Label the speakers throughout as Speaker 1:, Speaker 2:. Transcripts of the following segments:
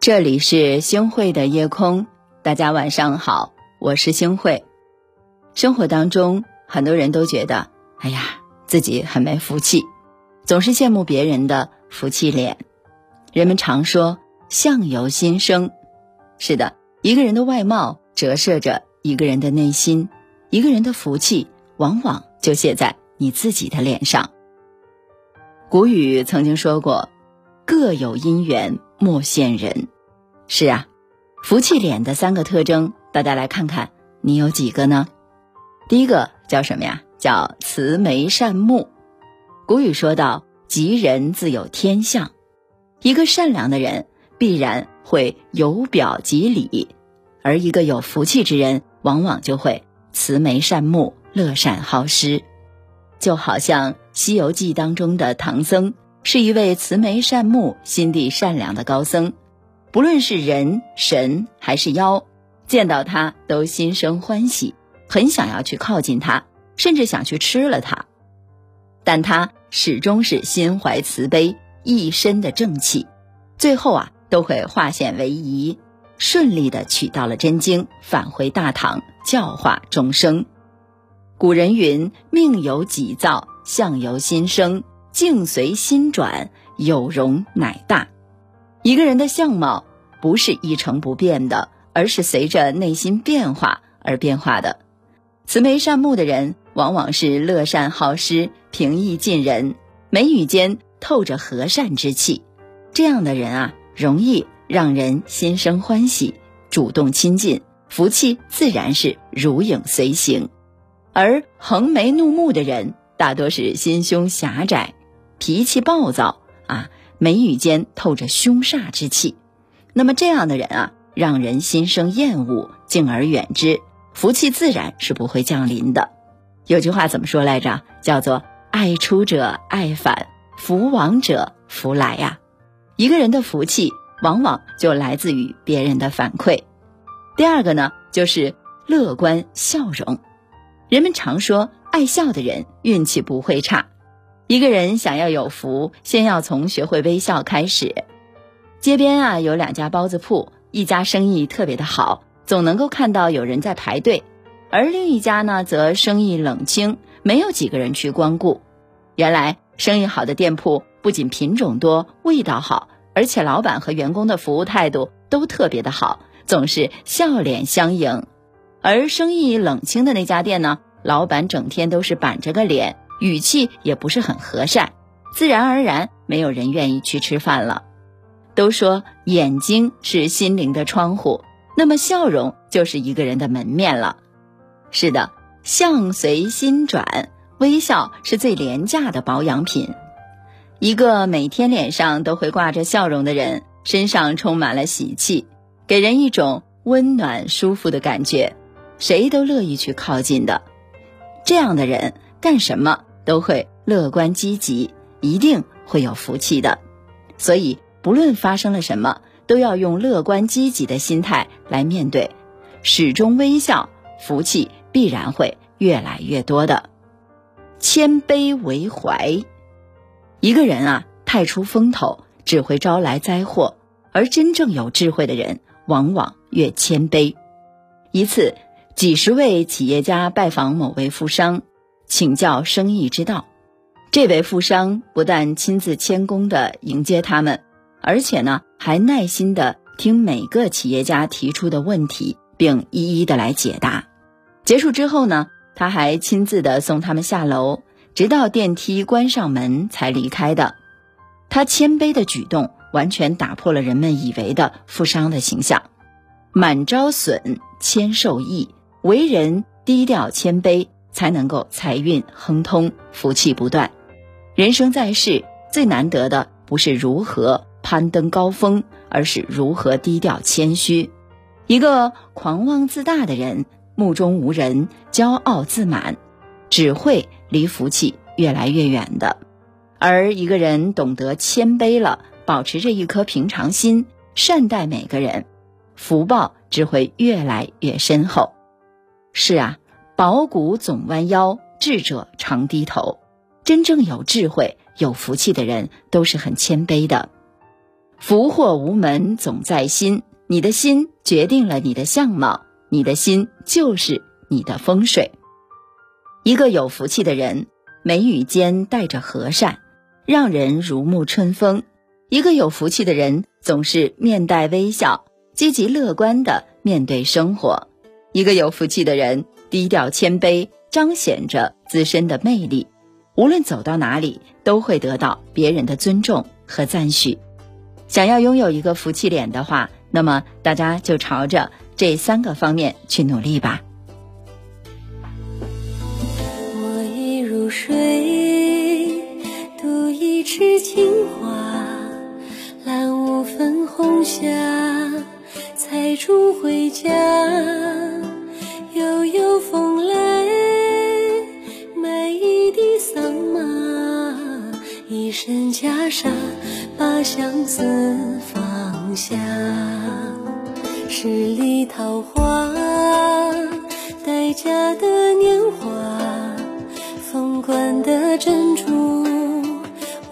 Speaker 1: 这里是星汇的夜空，大家晚上好，我是星汇。生活当中，很多人都觉得，哎呀，自己很没福气，总是羡慕别人的福气脸。人们常说“相由心生”，是的，一个人的外貌折射着一个人的内心，一个人的福气往往就写在你自己的脸上。古语曾经说过：“各有因缘。”莫羡人，是啊，福气脸的三个特征，大家来看看，你有几个呢？第一个叫什么呀？叫慈眉善目。古语说道：“吉人自有天相。”一个善良的人必然会有表及里，而一个有福气之人，往往就会慈眉善目、乐善好施。就好像《西游记》当中的唐僧。是一位慈眉善目、心地善良的高僧，不论是人、神还是妖，见到他都心生欢喜，很想要去靠近他，甚至想去吃了他。但他始终是心怀慈悲，一身的正气，最后啊都会化险为夷，顺利的取到了真经，返回大唐教化众生。古人云：“命由己造，相由心生。”境随心转，有容乃大。一个人的相貌不是一成不变的，而是随着内心变化而变化的。慈眉善目的人，往往是乐善好施、平易近人，眉宇间透着和善之气。这样的人啊，容易让人心生欢喜，主动亲近，福气自然是如影随形。而横眉怒目的人，大多是心胸狭窄。脾气暴躁啊，眉宇间透着凶煞之气，那么这样的人啊，让人心生厌恶，敬而远之，福气自然是不会降临的。有句话怎么说来着？叫做“爱出者爱返，福往者福来”呀。一个人的福气，往往就来自于别人的反馈。第二个呢，就是乐观笑容。人们常说，爱笑的人运气不会差。一个人想要有福，先要从学会微笑开始。街边啊有两家包子铺，一家生意特别的好，总能够看到有人在排队；而另一家呢则生意冷清，没有几个人去光顾。原来生意好的店铺不仅品种多、味道好，而且老板和员工的服务态度都特别的好，总是笑脸相迎；而生意冷清的那家店呢，老板整天都是板着个脸。语气也不是很和善，自然而然没有人愿意去吃饭了。都说眼睛是心灵的窗户，那么笑容就是一个人的门面了。是的，相随心转，微笑是最廉价的保养品。一个每天脸上都会挂着笑容的人，身上充满了喜气，给人一种温暖舒服的感觉，谁都乐意去靠近的。这样的人干什么？都会乐观积极，一定会有福气的。所以，不论发生了什么，都要用乐观积极的心态来面对，始终微笑，福气必然会越来越多的。谦卑为怀，一个人啊，太出风头只会招来灾祸，而真正有智慧的人，往往越谦卑。一次，几十位企业家拜访某位富商。请教生意之道，这位富商不但亲自谦恭的迎接他们，而且呢还耐心的听每个企业家提出的问题，并一一的来解答。结束之后呢，他还亲自的送他们下楼，直到电梯关上门才离开的。他谦卑的举动完全打破了人们以为的富商的形象。满招损，谦受益，为人低调谦卑。才能够财运亨通，福气不断。人生在世，最难得的不是如何攀登高峰，而是如何低调谦虚。一个狂妄自大的人，目中无人，骄傲自满，只会离福气越来越远的。而一个人懂得谦卑了，保持着一颗平常心，善待每个人，福报只会越来越深厚。是啊。宝骨总弯腰，智者常低头。真正有智慧、有福气的人，都是很谦卑的。福祸无门，总在心。你的心决定了你的相貌，你的心就是你的风水。一个有福气的人，眉宇间带着和善，让人如沐春风。一个有福气的人，总是面带微笑，积极乐观的面对生活。一个有福气的人，低调谦卑，彰显着自身的魅力。无论走到哪里，都会得到别人的尊重和赞许。想要拥有一个福气脸的话，那么大家就朝着这三个方面去努力吧。
Speaker 2: 我已入睡，独一池青花，揽五分红霞，采竹回家，身袈裟。把相思放下，十里桃花，待嫁的年华，凤冠的珍珠，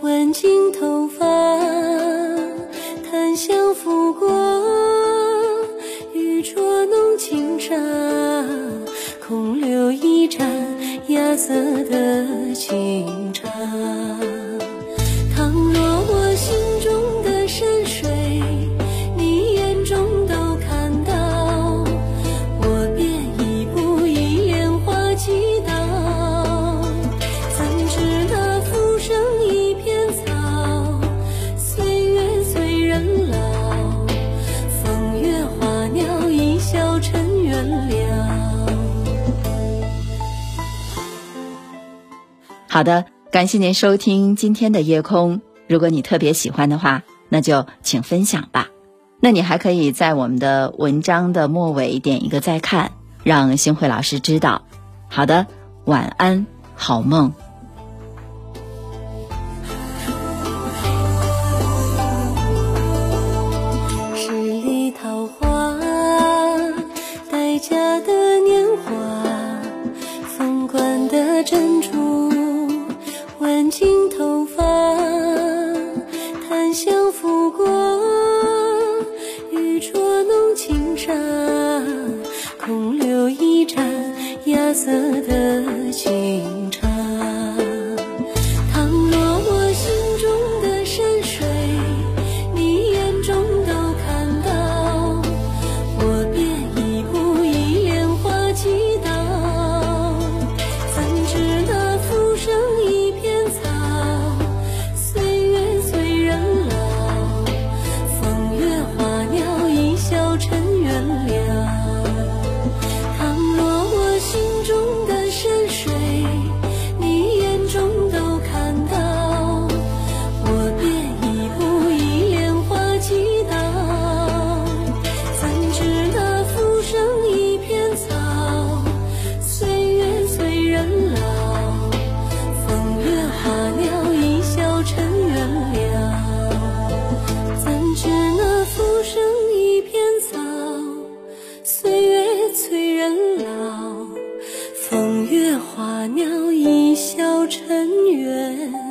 Speaker 2: 挽进头发，檀香拂过，玉镯弄清茶，空留一盏芽色的清茶。
Speaker 1: 好的，感谢您收听今天的夜空。如果你特别喜欢的话，那就请分享吧。那你还可以在我们的文章的末尾点一个再看，让星慧老师知道。好的，晚安，好梦。
Speaker 2: 幸福花鸟一笑尘缘。